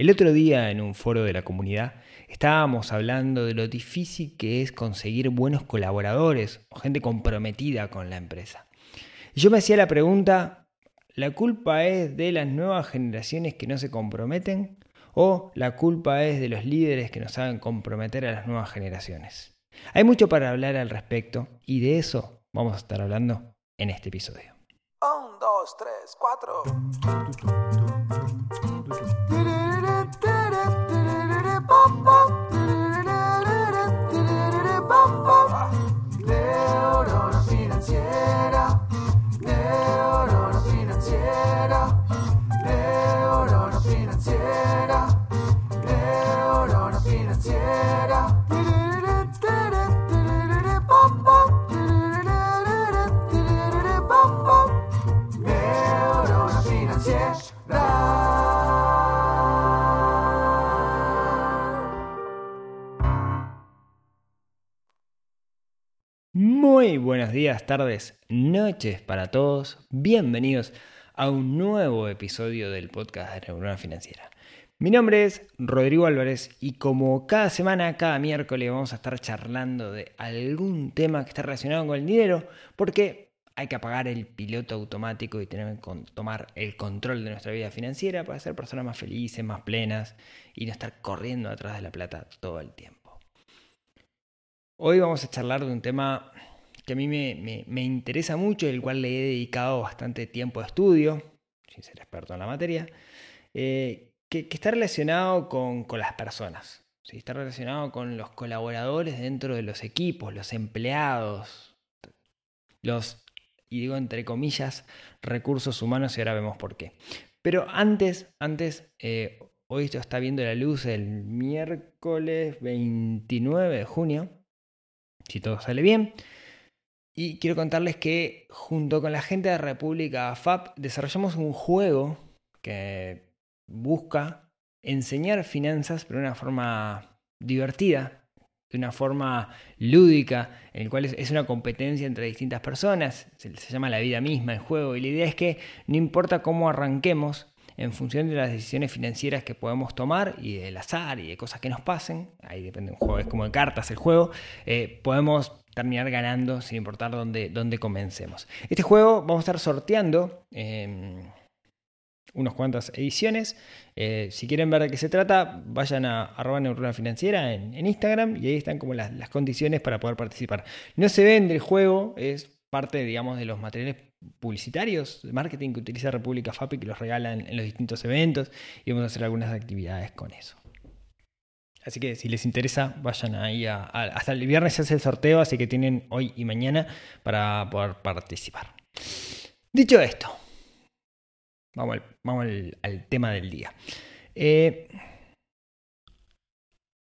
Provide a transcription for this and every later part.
El otro día en un foro de la comunidad estábamos hablando de lo difícil que es conseguir buenos colaboradores o gente comprometida con la empresa. Y yo me hacía la pregunta, ¿la culpa es de las nuevas generaciones que no se comprometen? ¿O la culpa es de los líderes que no saben comprometer a las nuevas generaciones? Hay mucho para hablar al respecto y de eso vamos a estar hablando en este episodio. Un, dos, tres, cuatro. Tardes, noches para todos. Bienvenidos a un nuevo episodio del podcast de Neurona Financiera. Mi nombre es Rodrigo Álvarez y como cada semana, cada miércoles vamos a estar charlando de algún tema que esté relacionado con el dinero porque hay que apagar el piloto automático y tener que tomar el control de nuestra vida financiera para ser personas más felices, más plenas y no estar corriendo atrás de la plata todo el tiempo. Hoy vamos a charlar de un tema que a mí me, me- me interesa mucho el cual le he dedicado bastante tiempo de estudio, sin ser experto en la materia, eh, que, que está relacionado con, con las personas, ¿sí? está relacionado con los colaboradores dentro de los equipos, los empleados, los, y digo entre comillas, recursos humanos y ahora vemos por qué. Pero antes, antes, eh, hoy esto está viendo la luz el miércoles 29 de junio, si todo sale bien. Y quiero contarles que junto con la gente de República FAP desarrollamos un juego que busca enseñar finanzas pero de una forma divertida, de una forma lúdica, en el cual es, una competencia entre distintas personas, se, se llama la vida misma el juego, y la idea es que no importa cómo arranquemos, en función de las decisiones financieras que podemos tomar y del azar y de cosas que nos pasen, ahí depende un juego, es como de cartas el juego, eh, podemos terminar ganando sin importar dónde, dónde comencemos. Este juego vamos a estar sorteando eh, unas cuantas ediciones. Eh, si quieren ver de qué se trata, vayan a arroba neurona financiera en, en Instagram y ahí están como las, las condiciones para poder participar. No se vende el juego, es parte, digamos, de los materiales publicitarios de marketing que utiliza República FAPI que los regalan en los distintos eventos y vamos a hacer algunas actividades con eso. Así que si les interesa, vayan ahí a, hasta el viernes se hace el sorteo, así que tienen hoy y mañana para poder participar. Dicho esto, vamos al, vamos al tema del día. Eh,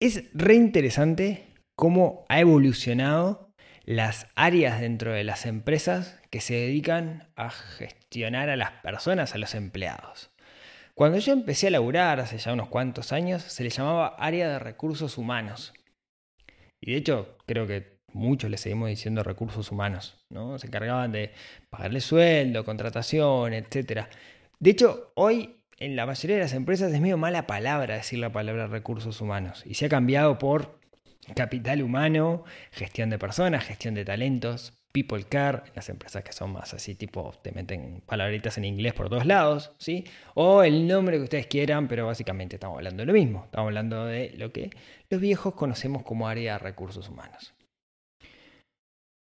es re interesante cómo ha evolucionado las áreas dentro de las empresas que se dedican a gestionar a las personas, a los empleados. Cuando yo empecé a laburar hace ya unos cuantos años, se le llamaba área de recursos humanos. Y de hecho, creo que muchos le seguimos diciendo recursos humanos, ¿no? Se encargaban de pagarle sueldo, contratación, etc. De hecho, hoy en la mayoría de las empresas es medio mala palabra decir la palabra recursos humanos. Y se ha cambiado por capital humano, gestión de personas, gestión de talentos, people care, las empresas que son más así, tipo, te meten palabritas en inglés por todos lados, ¿sí? O el nombre que ustedes quieran, pero básicamente estamos hablando de lo mismo. Estamos hablando de lo que los viejos conocemos como área de recursos humanos.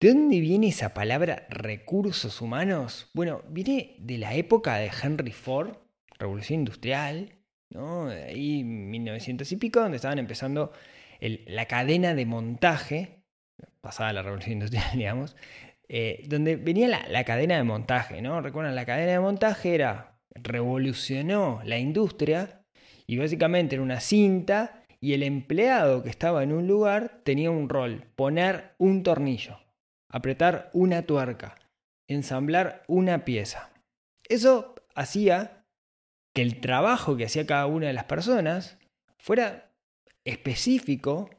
¿De dónde viene esa palabra recursos humanos? Bueno, viene de la época de Henry Ford, Revolución Industrial, ¿no? De ahí 1900 y pico, donde estaban empezando la cadena de montaje, pasada la Revolución Industrial, digamos, eh, donde venía la, cadena de montaje, ¿no? Recuerdan, la cadena de montaje era, revolucionó la industria y básicamente era una cinta y el empleado que estaba en un lugar tenía un rol, poner un tornillo, apretar una tuerca, ensamblar una pieza. Eso hacía que el trabajo que hacía cada una de las personas fuera específico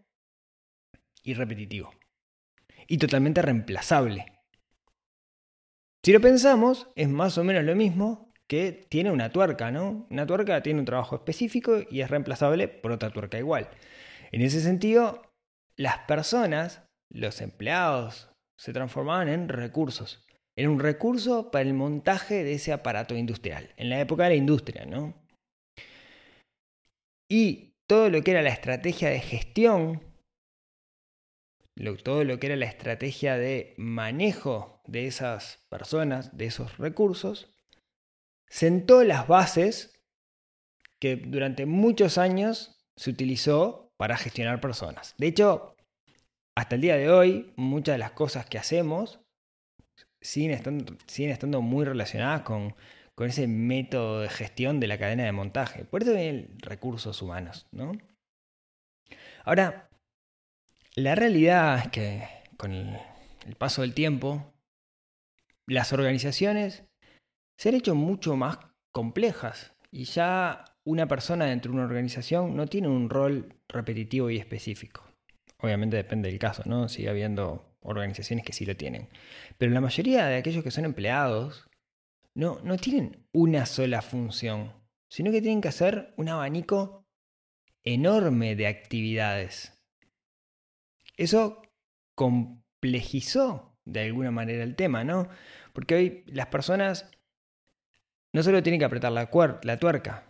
y repetitivo. Y totalmente reemplazable. Si lo pensamos, es más o menos lo mismo que tiene una tuerca, ¿no? Una tuerca tiene un trabajo específico y es reemplazable por otra tuerca igual. En ese sentido, las personas, los empleados, se transformaban en recursos. Era un recurso para el montaje de ese aparato industrial, en la época de la industria, ¿no? Y todo lo que era la estrategia de gestión, todo lo que era la estrategia de manejo de esas personas, de esos recursos, sentó las bases que durante muchos años se utilizó para gestionar personas. De hecho, hasta el día de hoy, muchas de las cosas que hacemos siguen estando, siguen estando muy relacionadas con, con, ese método de gestión de la cadena de montaje. Por eso vienen recursos humanos, ¿no? Ahora, la realidad es que con el, paso del tiempo, las organizaciones se han hecho mucho más complejas y ya una persona dentro de una organización no tiene un rol repetitivo y específico. Obviamente depende del caso, ¿no? Sigue habiendo organizaciones que sí lo tienen. Pero la mayoría de aquellos que son empleados no, no tienen una sola función, sino que tienen que hacer un abanico enorme de actividades. Eso complejizó de alguna manera el tema, ¿no? Porque hoy las personas no solo tiene que apretar la, la tuerca,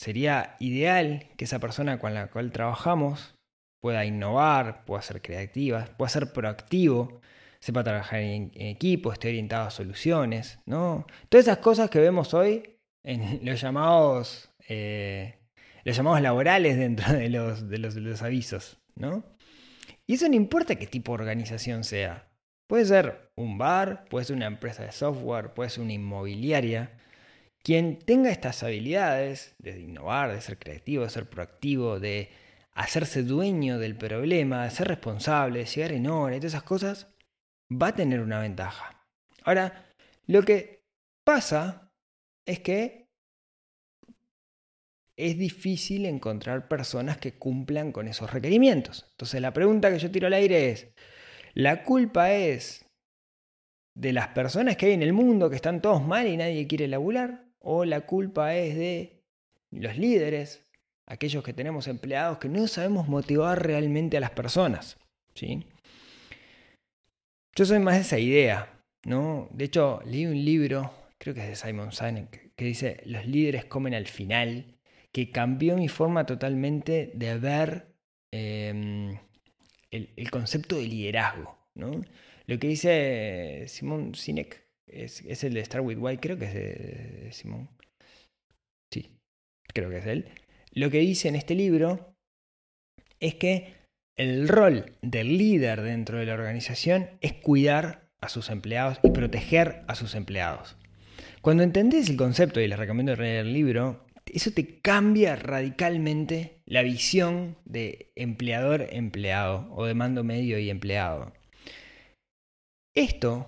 sería ideal que esa persona con la cual trabajamos pueda innovar, pueda ser creativa, pueda ser proactivo, sepa trabajar en, equipo, esté orientado a soluciones, ¿no? Todas esas cosas que vemos hoy en los llamados, eh, los llamados laborales dentro de los, de los, de los avisos, ¿no? Y eso no importa qué tipo de organización sea. Puede ser un bar, puede ser una empresa de software, puede ser una inmobiliaria. Quien tenga estas habilidades de innovar, de ser creativo, de ser proactivo, de hacerse dueño del problema, de ser responsable, de llegar en hora y todas esas cosas, va a tener una ventaja. Ahora, lo que pasa es que es difícil encontrar personas que cumplan con esos requerimientos. Entonces la pregunta que yo tiro al aire es, ¿la culpa es de las personas que hay en el mundo que están todos mal y nadie quiere laburar? o la culpa es de los líderes, aquellos que tenemos empleados que no sabemos motivar realmente a las personas. ¿sí? Yo soy más de esa idea. ¿no? De hecho, leí un libro, creo que es de Simon Sinek, que dice Los líderes comen al final, que cambió mi forma totalmente de ver em, el, concepto de liderazgo. ¿no? Lo que dice Simon Sinek es, el de Star with White, creo que es de, Simón. Sí, creo que es él. Lo que dice en este libro es que el rol del líder dentro de la organización es cuidar a sus empleados y proteger a sus empleados. Cuando entendés el concepto, y les recomiendo leer el libro, eso te cambia radicalmente la visión de empleador-empleado o de mando medio y empleado. Esto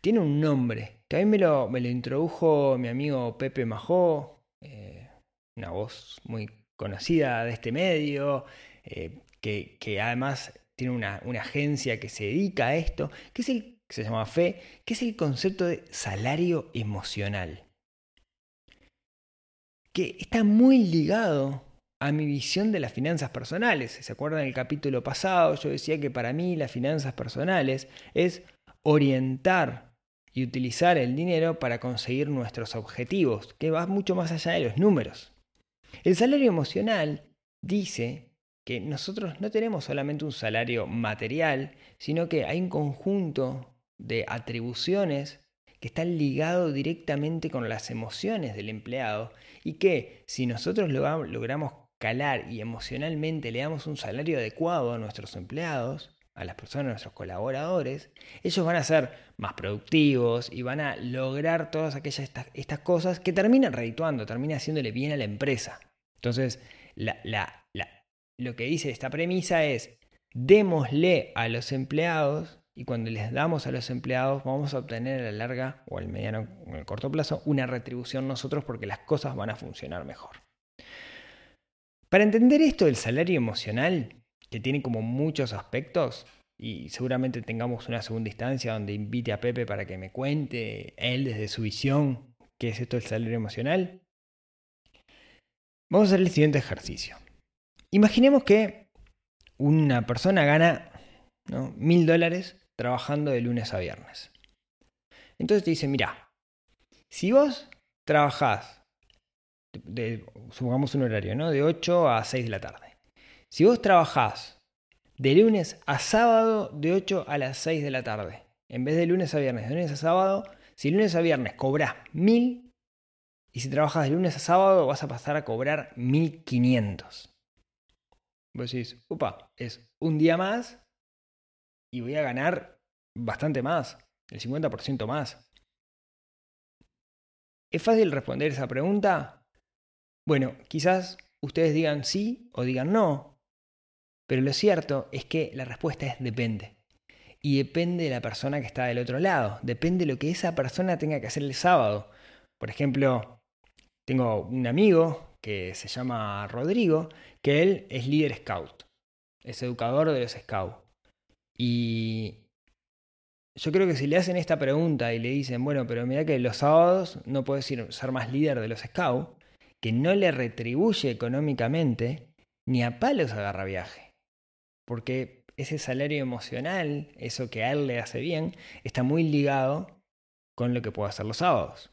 tiene un nombre, que a mí me lo, me lo introdujo mi amigo Pepe Majó, eh, una voz muy conocida de este medio, eh, que, que, además tiene una, una, agencia que se dedica a esto, que es el, se llama FE, que es el concepto de salario emocional, que está muy ligado a mi visión de las finanzas personales. ¿Se acuerdan del capítulo pasado? Yo decía que para mí las finanzas personales es orientar y utilizar el dinero para conseguir nuestros objetivos, que va mucho más allá de los números. El salario emocional dice que nosotros no tenemos solamente un salario material, sino que hay un conjunto de atribuciones que están ligados directamente con las emociones del empleado y que si nosotros logramos calar y emocionalmente le damos un salario adecuado a nuestros empleados, a las personas, a nuestros colaboradores, ellos van a ser más productivos y van a lograr todas aquellas estas, cosas que terminan redituando, terminan haciéndole bien a la empresa. Entonces, lo que dice esta premisa es, démosle a los empleados y cuando les damos a los empleados vamos a obtener a la larga o al mediano o al corto plazo una retribución nosotros porque las cosas van a funcionar mejor. Para entender esto del salario emocional, que tiene como muchos aspectos y seguramente tengamos una segunda instancia donde invite a Pepe para que me cuente él desde su visión qué es esto del salario emocional, vamos a hacer el siguiente ejercicio. Imaginemos que una persona gana mil dólares trabajando de lunes a viernes. Entonces te dice, mira, si vos trabajás, de, supongamos un horario, ¿no? De 8 a 6 de la tarde. Si vos trabajás de lunes a sábado de 8 a las 6 de la tarde, en vez de lunes a viernes, de lunes a sábado, si lunes a viernes cobras 1000 y si trabajas de lunes a sábado vas a pasar a cobrar 1500. Vos decís, upa, es un día más y voy a ganar bastante más, el 50% más. ¿Es fácil responder esa pregunta? Bueno, quizás ustedes digan sí o digan no, pero lo cierto es que la respuesta es depende. Y depende de la persona que está del otro lado, depende de lo que esa persona tenga que hacer el sábado. Por ejemplo, tengo un amigo que se llama Rodrigo, que él es líder scout, es educador de los scouts. Y yo creo que si le hacen esta pregunta y le dicen, bueno, pero mira que los sábados no puedes ser más líder de los scouts, que no le retribuye económicamente, ni a palos agarra viaje. Porque ese salario emocional, eso que a él le hace bien, está muy ligado con lo que puede hacer los sábados.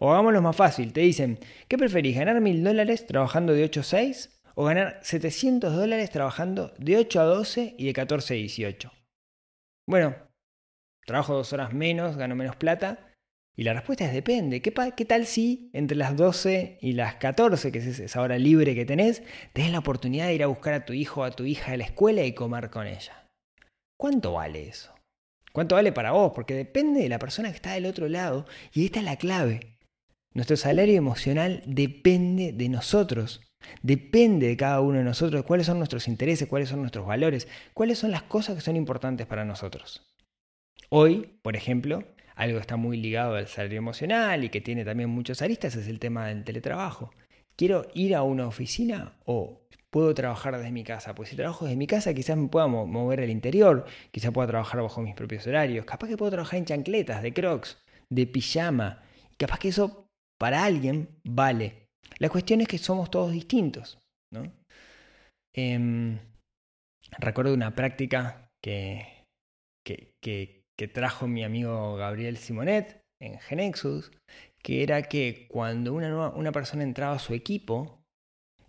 O hagámoslo más fácil, te dicen, ¿qué preferís? ¿Ganar mil dólares trabajando de 8 a 6 o ganar 700 dólares trabajando de 8 a 12 y de 14 a 18? Bueno, trabajo dos horas menos, gano menos plata. Y la respuesta es depende. ¿Qué, ¿Qué, tal si entre las 12 y las 14, que es esa hora libre que tenés, tenés la oportunidad de ir a buscar a tu hijo o a tu hija a la escuela y comer con ella? ¿Cuánto vale eso? ¿Cuánto vale para vos? Porque depende de la persona que está del otro lado. Y esta es la clave. Nuestro salario emocional depende de nosotros. Depende de cada uno de nosotros cuáles son nuestros intereses, cuáles son nuestros valores, cuáles son las cosas que son importantes para nosotros. Hoy, por ejemplo, algo que está muy ligado al salario emocional y que tiene también muchos aristas es el tema del teletrabajo. ¿Quiero ir a una oficina o puedo trabajar desde mi casa? Pues si trabajo desde mi casa quizás me pueda mover al interior, quizás pueda trabajar bajo mis propios horarios, capaz que puedo trabajar en chancletas, de crocs, de pijama, capaz que eso para alguien vale. La cuestión es que somos todos distintos. ¿no? Em, recuerdo una práctica que, que, trajo mi amigo Gabriel Simonet en Genexus, que era que cuando una, una persona entraba a su equipo,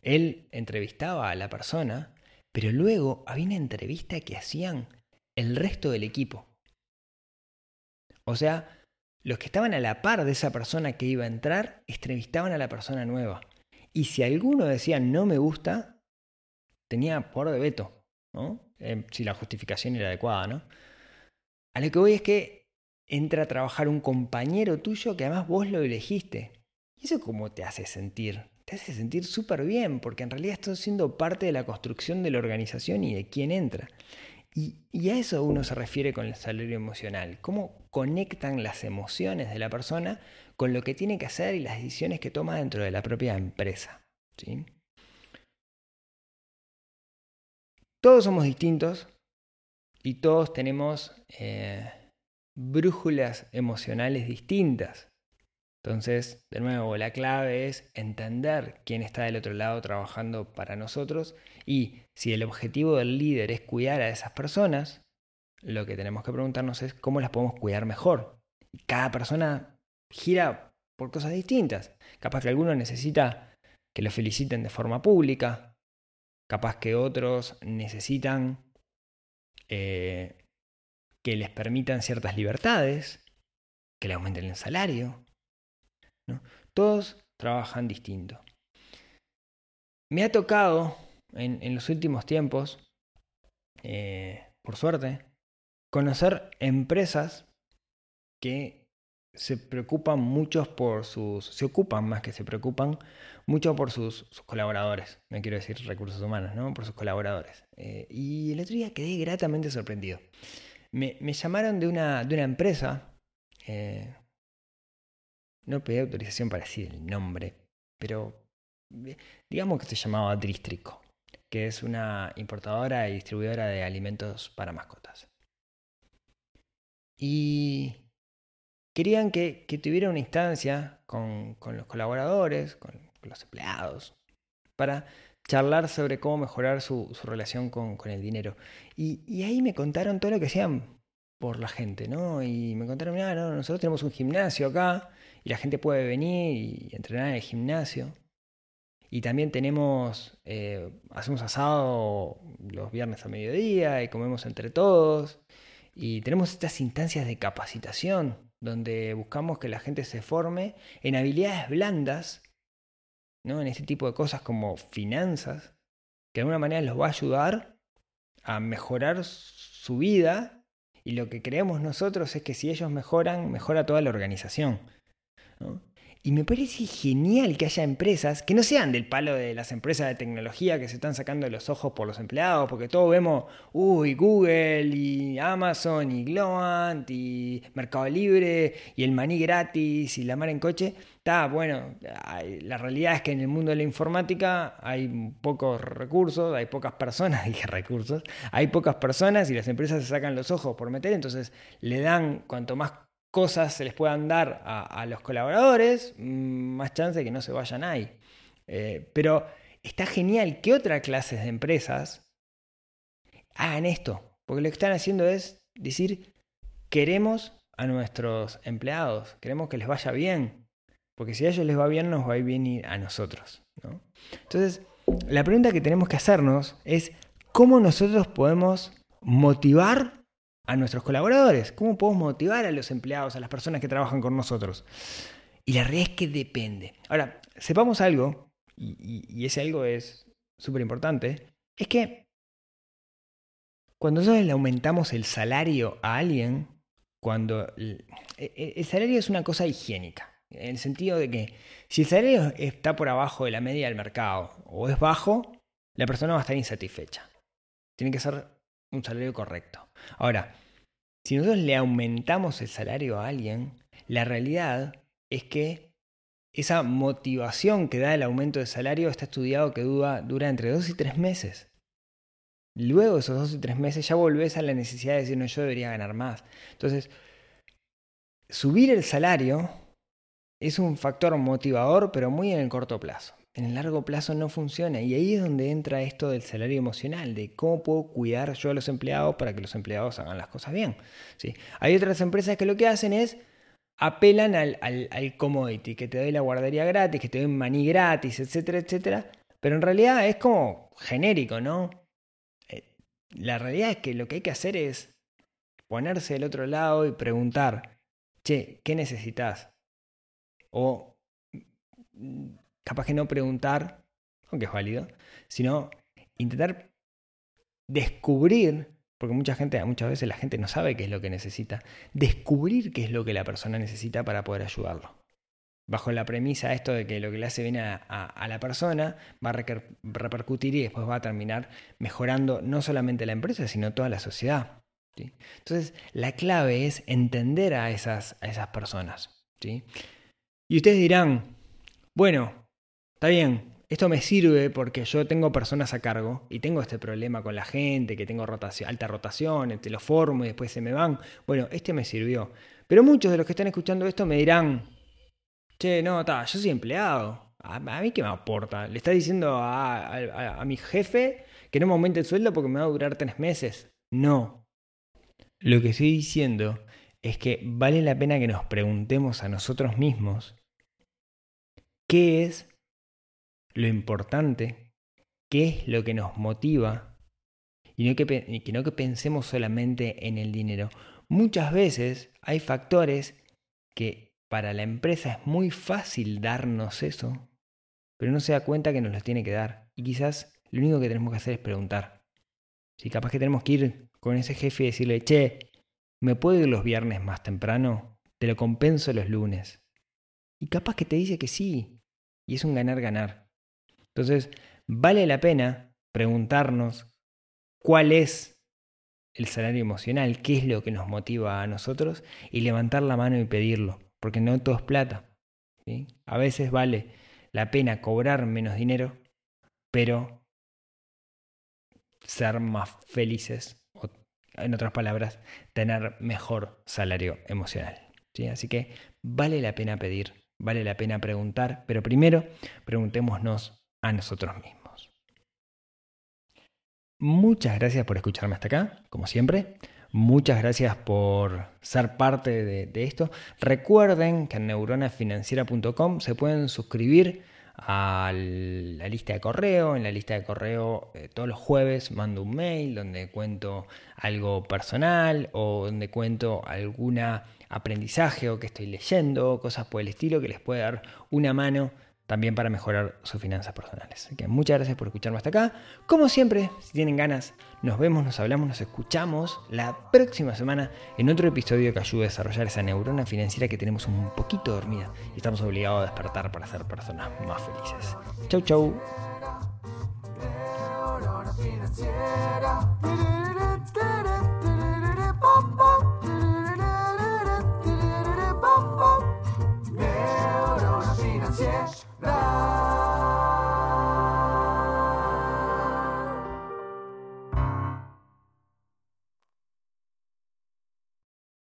él entrevistaba a la persona, pero luego había una entrevista que hacían el resto del equipo. O sea, los que estaban a la par de esa persona que iba a entrar, entrevistaban a la persona nueva. Y si alguno decía no me gusta, tenía por de veto, ¿no? Eh, si la justificación era adecuada, ¿no? A lo que voy es que entra a trabajar un compañero tuyo que además vos lo elegiste. ¿Y eso cómo te hace sentir? Te hace sentir súper bien, porque en realidad estás siendo parte de la construcción de la organización y de quién entra. Y, a eso uno se refiere con el salario emocional. Cómo conectan las emociones de la persona con lo que tiene que hacer y las decisiones que toma dentro de la propia empresa. ¿sí? Todos somos distintos y todos tenemos eh, brújulas emocionales distintas. Entonces, de nuevo, la clave es entender quién está del otro lado trabajando para nosotros y si el objetivo del líder es cuidar a esas personas, lo que tenemos que preguntarnos es cómo las podemos cuidar mejor. Cada persona gira por cosas distintas. Capaz que alguno necesita que lo feliciten de forma pública, capaz que otros necesitan eh, que les permitan ciertas libertades, que le aumenten el salario, todos trabajan distinto. Me ha tocado en, los últimos tiempos, eh, por suerte, conocer empresas que se preocupan mucho por sus, se ocupan más que se preocupan mucho por sus, colaboradores, no quiero decir recursos humanos, ¿no? Por sus colaboradores. Eh, y el otro día quedé gratamente sorprendido. Me, llamaron de una, de una empresa eh, no pedí autorización para decir el nombre, pero eh, digamos que se llamaba Dristrico, que es una importadora y distribuidora de alimentos para mascotas. Y querían que, tuviera una instancia con, con los colaboradores, con, los empleados, para charlar sobre cómo mejorar su, su relación con, con, el dinero. Y, y, ahí me contaron todo lo que hacían por la gente, ¿no? Y me contaron, mira, no, nosotros tenemos un gimnasio acá y la gente puede venir y entrenar en el gimnasio. Y también tenemos, eh, hacemos asado los viernes a mediodía y comemos entre todos. Y tenemos estas instancias de capacitación donde buscamos que la gente se forme en habilidades blandas, ¿no? en este tipo de cosas como finanzas, que de alguna manera los va a ayudar a mejorar su vida. Y lo que creemos nosotros es que si ellos mejoran, mejora toda la organización. Y me parece genial que haya empresas que no sean del palo de las empresas de tecnología que se están sacando los ojos por los empleados, porque todos vemos, uy, Google y Amazon y Globant y Mercado Libre y el maní gratis y la mar en coche. Está, bueno, la realidad es que en el mundo de la informática hay pocos recursos, hay pocas personas, dije recursos, hay pocas personas y las empresas se sacan los ojos por meter, entonces le dan cuanto más cosas se les puedan dar a, los colaboradores, mm, más chance de que no se vayan ahí. Eh, pero está genial que otras clases de empresas hagan esto, porque lo que están haciendo es decir, queremos a nuestros empleados, queremos que les vaya bien, porque si a ellos les va bien, nos va a ir bien a nosotros. ¿no? Entonces, la pregunta que tenemos que hacernos es, ¿cómo nosotros podemos motivar a nuestros colaboradores? ¿Cómo podemos motivar a los empleados, a las personas que trabajan con nosotros? Y la realidad es que depende. Ahora, sepamos algo, y, ese algo es súper importante, es que cuando nosotros le aumentamos el salario a alguien, cuando el, el salario es una cosa higiénica, en el sentido de que si el salario está por abajo de la media del mercado o es bajo, la persona va a estar insatisfecha. Tiene que ser un salario correcto. Ahora, si nosotros le aumentamos el salario a alguien, la realidad es que esa motivación que da el aumento de salario está estudiado que dura, entre dos y tres meses. Luego de esos dos y tres meses ya volvés a la necesidad de decir, no, yo debería ganar más. Entonces, subir el salario es un factor motivador, pero muy en el corto plazo en el largo plazo no funciona. Y ahí es donde entra esto del salario emocional, de cómo puedo cuidar yo a los empleados para que los empleados hagan las cosas bien. ¿sí? Hay otras empresas que lo que hacen es apelan al, commodity, que te doy la guardería gratis, que te doy maní gratis, etcétera, etcétera. Pero en realidad es como genérico, ¿no? La realidad es que lo que hay que hacer es ponerse del otro lado y preguntar, che, ¿qué necesitas? O capaz que no preguntar, aunque es válido, sino intentar descubrir, porque mucha gente, muchas veces la gente no sabe qué es lo que necesita, descubrir qué es lo que la persona necesita para poder ayudarlo. Bajo la premisa esto de que lo que le hace bien a, la persona va a repercutir y después va a terminar mejorando no solamente la empresa, sino toda la sociedad. Entonces, la clave es entender a esas, a esas personas. ¿sí? Y ustedes dirán, bueno, Está bien, esto me sirve porque yo tengo personas a cargo y tengo este problema con la gente, que tengo rotación, alta rotación, te lo formo y después se me van. Bueno, este me sirvió. Pero muchos de los que están escuchando esto me dirán, che, no, ta, yo soy empleado. ¿A, mí qué me aporta? Le está diciendo a, a mi jefe que no me aumente el sueldo porque me va a durar tres meses. No. Lo que estoy diciendo es que vale la pena que nos preguntemos a nosotros mismos qué es lo importante, qué es lo que nos motiva y no que, no que pensemos solamente en el dinero. Muchas veces hay factores que para la empresa es muy fácil darnos eso, pero no se da cuenta que nos los tiene que dar. Y quizás lo único que tenemos que hacer es preguntar. Si capaz que tenemos que ir con ese jefe y decirle, che, ¿me puedo ir los viernes más temprano? Te lo compenso los lunes. Y capaz que te dice que sí. Y es un ganar-ganar. Entonces, vale la pena preguntarnos cuál es el salario emocional, qué es lo que nos motiva a nosotros y levantar la mano y pedirlo, porque no todo es plata. A veces vale la pena cobrar menos dinero, pero ser más felices, o en otras palabras, tener mejor salario emocional. ¿sí? Así que vale la pena pedir, vale la pena preguntar, pero primero preguntémonos a nosotros mismos. Muchas gracias por escucharme hasta acá, como siempre. Muchas gracias por ser parte de, esto. Recuerden que en neuronafinanciera.com se pueden suscribir a la lista de correo. En la lista de correo eh, todos los jueves mando un mail donde cuento algo personal o donde cuento alguna aprendizaje o que estoy leyendo, cosas por el estilo que les puede dar una mano también para mejorar sus finanzas personales. Así que muchas gracias por escucharme hasta acá. Como siempre, si tienen ganas, nos vemos, nos hablamos, nos escuchamos la próxima semana en otro episodio que ayude a desarrollar esa neurona financiera que tenemos un poquito dormida y estamos obligados a despertar para ser personas más felices. Chau, chau.